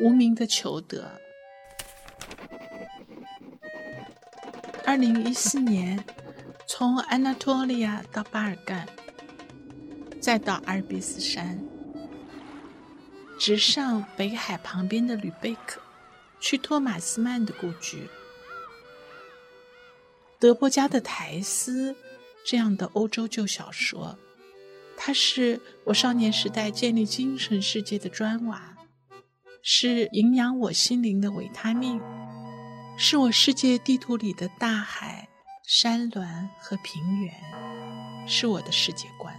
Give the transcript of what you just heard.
无名的裘德。二零一四年，从安纳托利亚到巴尔干，再到阿尔卑斯山，直上北海旁边的吕贝克，去托马斯曼的故居。德波家的苔丝这样的欧洲旧小说，它是我少年时代建立精神世界的砖瓦，是营养我心灵的维他命，是我世界地图里的大海、山峦和平原，是我的世界观。